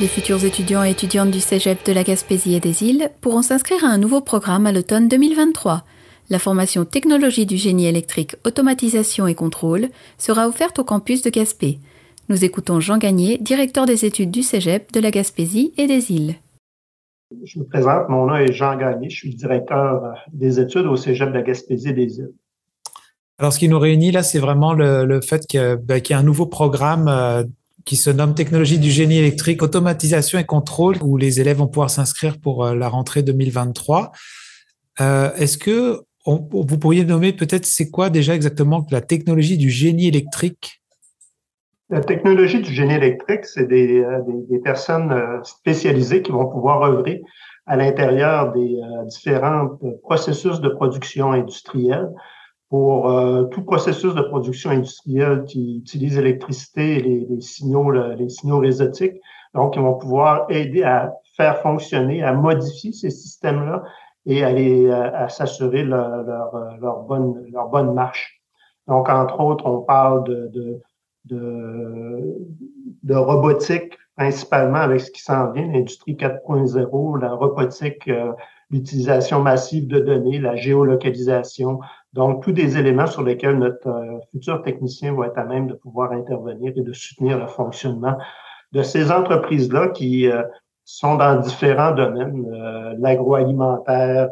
Les futurs étudiants et étudiantes du Cégep de la Gaspésie et des îles pourront s'inscrire à un nouveau programme à l'automne 2023. La formation Technologie du génie électrique, automatisation et contrôle sera offerte au campus de Gaspé. Nous écoutons Jean Gagné, directeur des études du Cégep de la Gaspésie et des îles. Je me présente, mon nom est Jean Gagné, je suis directeur des études au Cégep de la Gaspésie et des îles. Alors, ce qui nous réunit là, c'est vraiment le, fait ben, qu'il y a un nouveau programme euh, qui se nomme Technologie du génie électrique, automatisation et contrôle, où les élèves vont pouvoir s'inscrire pour euh, la rentrée 2023. Euh, est-ce que vous pourriez nommer peut-être c'est quoi déjà exactement la technologie du génie électrique? La technologie du génie électrique, c'est des, euh, des, personnes spécialisées qui vont pouvoir œuvrer à l'intérieur des différents processus de production industrielle pour euh, tout processus de production industrielle qui utilise l'électricité et les, signaux, les signaux réseautiques. Donc, ils vont pouvoir aider à faire fonctionner, à modifier ces systèmes-là et à, à, s'assurer leur, leur, bonne, leur bonne marche. Donc, entre autres, on parle de, de, de, de robotique, principalement avec ce qui s'en vient, l'industrie 4.0, la robotique, euh, l'utilisation massive de données, la géolocalisation, donc, tous des éléments sur lesquels notre euh, futur technicien va être à même de pouvoir intervenir et de soutenir le fonctionnement de ces entreprises-là qui euh, sont dans différents domaines, euh, l'agroalimentaire,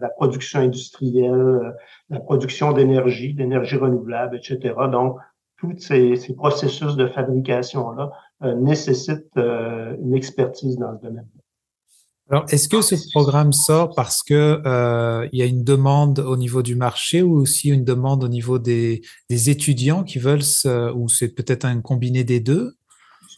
la production industrielle, la production d'énergie, d'énergie renouvelable, etc. Donc, tous ces, ces processus de fabrication-là nécessitent une expertise dans ce domaine. Alors, est-ce que ce programme sort parce que euh, il y a une demande au niveau du marché ou aussi une demande au niveau des, des étudiants qui veulent, se, ou c'est peut-être un combiné des deux?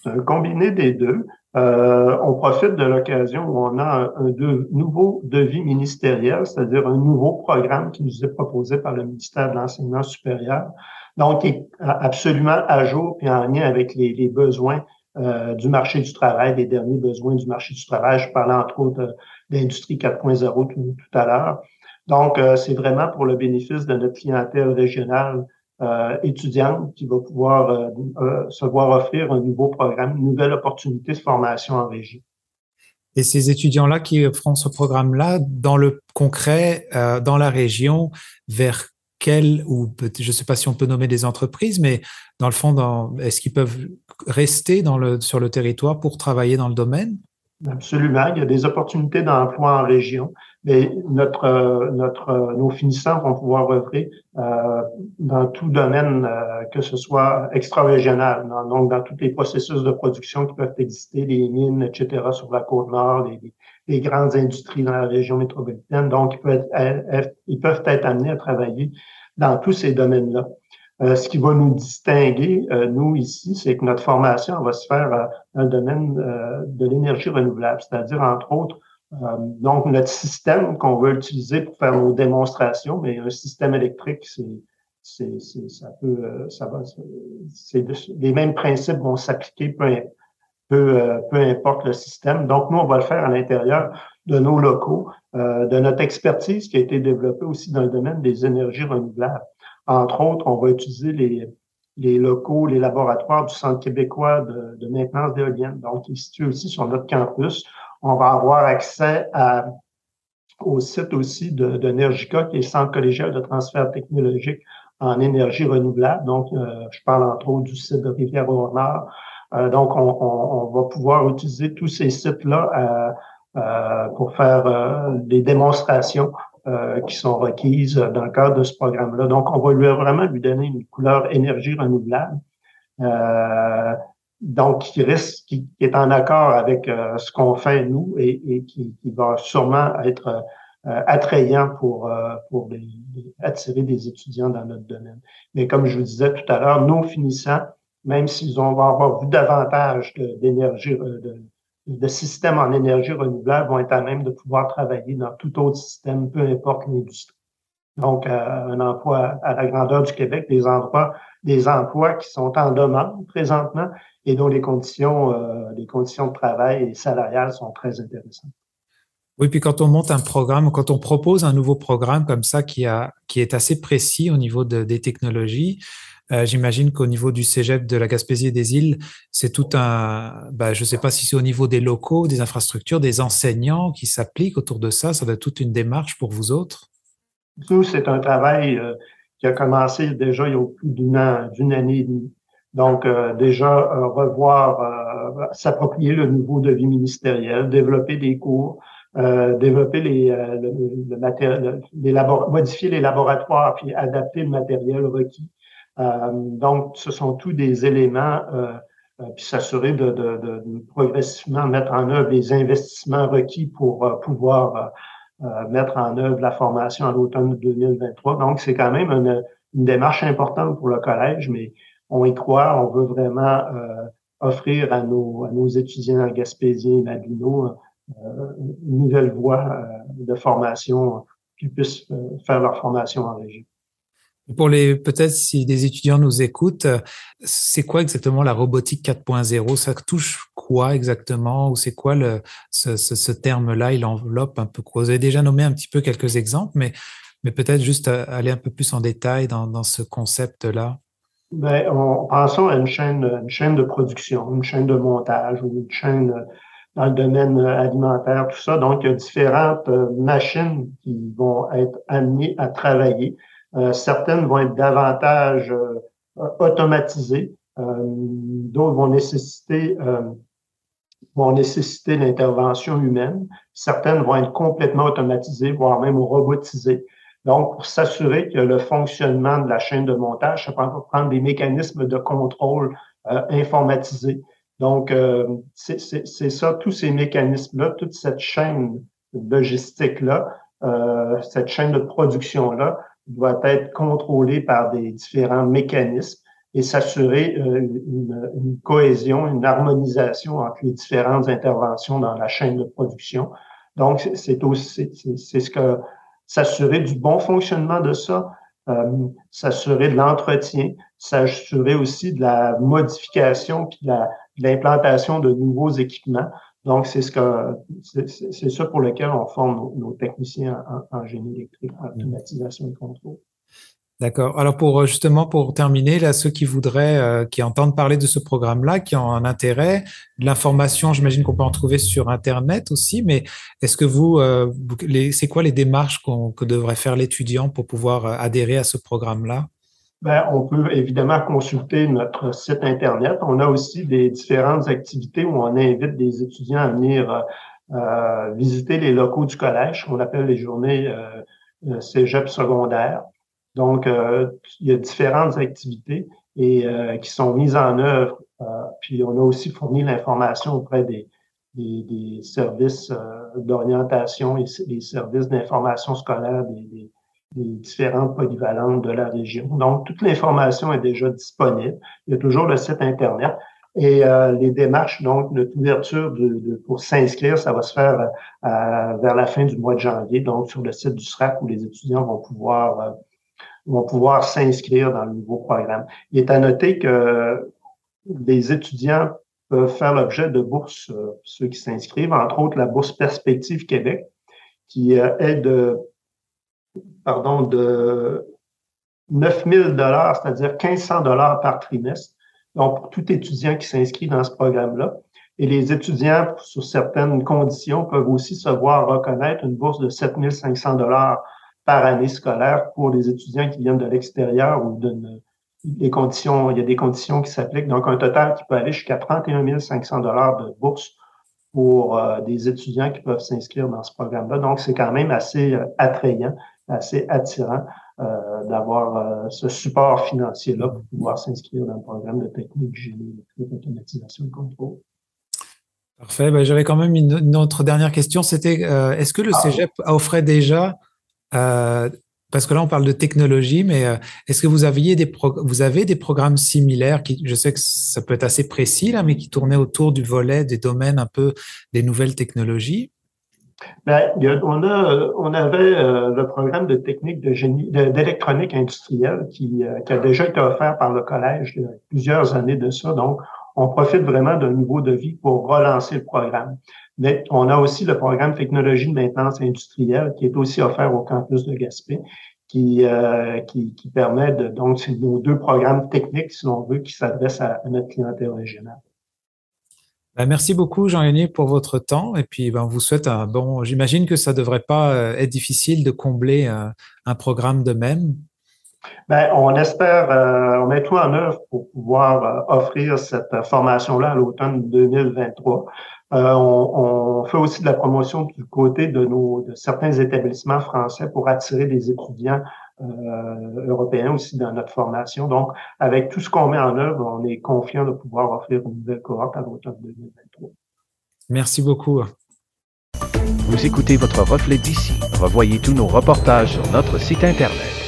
C'est un combiné des deux. Euh, on profite de l'occasion où on a un, de, nouveau devis ministériel, c'est-à-dire un nouveau programme qui nous est proposé par le ministère de l'Enseignement supérieur, donc qui est absolument à jour et en lien avec les, les besoins euh, du marché du travail, des derniers besoins du marché du travail. Je parlais entre autres d'industrie 4.0 tout, à l'heure. Donc, euh, c'est vraiment pour le bénéfice de notre clientèle régionale euh, étudiante qui va pouvoir se voir offrir un nouveau programme, une nouvelle opportunité de formation en régie. Et ces étudiants-là qui feront ce programme-là, dans le concret, dans la région, vers quelle, ou je ne sais pas si on peut nommer des entreprises, mais dans le fond, est-ce qu'ils peuvent rester sur le territoire pour travailler dans le domaine? Absolument. Il y a des opportunités d'emploi en région. Mais notre, notre, nos finissants vont pouvoir œuvrer euh, dans tout domaine, euh, que ce soit extra-régional, donc dans tous les processus de production qui peuvent exister, les mines, etc., sur la côte nord, les, les grandes industries dans la région métropolitaine. Donc, ils peuvent être, ils peuvent être amenés à travailler dans tous ces domaines-là. Euh, ce qui va nous distinguer, euh, nous, ici, c'est que notre formation va se faire euh, dans le domaine de l'énergie renouvelable, c'est-à-dire, entre autres, donc notre système qu'on veut utiliser pour faire nos démonstrations, mais un système électrique, c'est ça peut, ça va, c'est les mêmes principes vont s'appliquer peu, peu, peu importe le système. Donc, nous, on va le faire à l'intérieur de nos locaux, de notre expertise qui a été développée aussi dans le domaine des énergies renouvelables. Entre autres, on va utiliser les, locaux, les laboratoires du Centre québécois de, de maintenance d'éoliennes, donc qui est situé aussi sur notre campus. On va avoir accès au site aussi de, de qui est le Centre collégial de transfert technologique en énergie renouvelable. Donc, euh, je parle entre autres du site de Rivière-au-Nord. Euh, donc, on, on, va pouvoir utiliser tous ces sites-là euh, pour faire des démonstrations euh, qui sont requises dans le cadre de ce programme-là. Donc, on va lui vraiment lui donner une couleur énergie renouvelable. Euh, donc, qui risque, qui, est en accord avec euh, ce qu'on fait nous et, qui, va sûrement être attrayant pour, pour attirer des étudiants dans notre domaine. Mais comme je vous disais tout à l'heure, nos finissants, même s'ils vont avoir vu davantage d'énergie, de, de systèmes en énergie renouvelable vont être à même de pouvoir travailler dans tout autre système, peu importe l'industrie. Donc, euh, un emploi à la grandeur du Québec, des endroits, des emplois qui sont en demande présentement et dont les conditions, euh, les conditions de travail et salariales sont très intéressantes. Oui, puis quand on monte un programme, quand on propose un nouveau programme comme ça qui, est assez précis au niveau de, des technologies, euh, j'imagine qu'au niveau du cégep de la Gaspésie et des îles, c'est tout un. Bah, je ne sais pas si c'est au niveau des locaux, des infrastructures, des enseignants qui s'appliquent autour de ça. Ça va être toute une démarche pour vous autres. Nous, c'est un travail euh, qui a commencé déjà il y a plus d'une année et demie. Donc, euh, déjà, revoir, s'approprier le nouveau devis ministériel, développer des cours, développer les, le, le matériel, les modifier les laboratoires, puis adapter le matériel requis. Euh, donc, ce sont tous des éléments, euh, euh, puis s'assurer de, de, de, progressivement mettre en œuvre les investissements requis pour pouvoir mettre en œuvre la formation à l'automne 2023. Donc, c'est quand même une, une, démarche importante pour le collège, mais on y croit, on veut vraiment offrir à nos, à nos étudiants gaspésiens et Maguino une nouvelle voie de formation, qu'ils puissent faire leur formation en région. Pour les, peut-être si des étudiants nous écoutent, c'est quoi exactement la robotique 4.0 Ça touche quoi exactement? Ou c'est quoi le, ce, ce, ce terme-là? Il enveloppe un peu quoi? Vous avez déjà nommé un petit peu quelques exemples, mais, mais peut-être juste aller un peu plus en détail dans, dans ce concept-là. Ben, on, pensons à une chaîne, une chaîne de production, une chaîne de montage ou une chaîne dans le domaine alimentaire, tout ça. Donc, il y a différentes euh, machines qui vont être amenées à travailler euh, certaines vont être davantage euh, automatisées, euh, d'autres vont nécessiter vont nécessiter l'intervention humaine. Certaines vont être complètement automatisées, voire même robotisées. Donc, pour s'assurer que le fonctionnement de la chaîne de montage, ça peut prendre des mécanismes de contrôle informatisés. Donc, c'est ça, tous ces mécanismes-là, toute cette chaîne logistique-là, cette chaîne de production-là, doit être contrôlé par des différents mécanismes et s'assurer euh, une, une, cohésion, une harmonisation entre les différentes interventions dans la chaîne de production. Donc, c'est aussi c'est ce que s'assurer du bon fonctionnement de ça, euh, s'assurer de l'entretien, s'assurer aussi de la modification puis de l'implantation de nouveaux équipements. Donc, c'est ce que c'est ça pour lequel on forme nos, techniciens en, génie électrique, en automatisation et contrôle. D'accord. Alors pour euh, justement pour terminer, là, ceux qui voudraient, euh, qui entendent parler de ce programme-là, qui ont un intérêt, l'information, j'imagine qu'on peut en trouver sur Internet aussi, mais est-ce que vous, euh, c'est quoi les démarches que devrait faire l'étudiant pour pouvoir adhérer à ce programme-là? Ben, on peut évidemment consulter notre site Internet. On a aussi des différentes activités où on invite des étudiants à venir euh, euh visiter les locaux du collège, qu'on appelle les journées euh, euh cégep secondaire. Donc, euh, il y a différentes activités et qui sont mises en œuvre. puis, on a aussi fourni l'information auprès des, des, des services d'orientation et des services d'information scolaire des, des des différentes polyvalentes de la région. Donc, toute l'information est déjà disponible. Il y a toujours le site Internet. Et euh, les démarches, donc, de l'ouverture de, pour s'inscrire, ça va se faire euh, vers la fin du mois de janvier, donc sur le site du SRAC où les étudiants vont pouvoir euh, vont pouvoir s'inscrire dans le nouveau programme. Il est à noter que les étudiants peuvent faire l'objet de bourses, ceux qui s'inscrivent, entre autres la bourse Perspective Québec, qui est de pardon, de 9 000 c'est-à-dire 1500 dollars par trimestre. Donc, pour tout étudiant qui s'inscrit dans ce programme-là. Et les étudiants, sur certaines conditions, peuvent aussi se voir reconnaître une bourse de 7 500 dollars par année scolaire pour les étudiants qui viennent de l'extérieur ou de les conditions, il y a des conditions qui s'appliquent. Donc, un total qui peut aller jusqu'à 31 500 dollars de bourse pour euh, des étudiants qui peuvent s'inscrire dans ce programme-là. Donc, c'est quand même assez euh, attrayant assez attirant euh, d'avoir euh, ce support financier-là pour pouvoir s'inscrire dans le programme de technique génie électrique, automatisation et contrôle. Parfait. Ben, J'avais quand même une, autre dernière question. C'était euh, est-ce que le ah. Cégep offrait déjà parce que là, on parle de technologie, mais est-ce que vous aviez des vous avez des programmes similaires qui, je sais que ça peut être assez précis là, mais qui tournaient autour du volet des domaines un peu des nouvelles technologies? Ben, on, a, on avait euh, le programme de technique de génie, d'électronique industrielle qui, euh, qui, a déjà été offert par le collège il y a plusieurs années de ça. Donc, on profite vraiment d'un niveau de vie pour relancer le programme. Mais on a aussi le programme Technologie de maintenance industrielle qui est aussi offert au campus de Gaspé, qui, euh, qui, qui, permet de, donc, c'est nos deux programmes techniques, si l'on veut, qui s'adressent à, notre clientèle régionale. Ben, merci beaucoup, Jean-Yannier, pour votre temps. Et puis, ben, on vous souhaite un bon. J'imagine que ça ne devrait pas euh, être difficile de combler un, un programme de même. Ben, on espère, euh, on met tout en œuvre pour pouvoir euh, offrir cette formation-là à l'automne 2023. Euh, on, on, fait aussi de la promotion du côté de nos de certains établissements français pour attirer des étudiants euh, européens aussi dans notre formation. Donc, avec tout ce qu'on met en œuvre, on est confiant de pouvoir offrir une nouvelle cohorte à l'automne 2023. Merci beaucoup. Vous écoutez votre reflet d'ici. Revoyez tous nos reportages sur notre site Internet.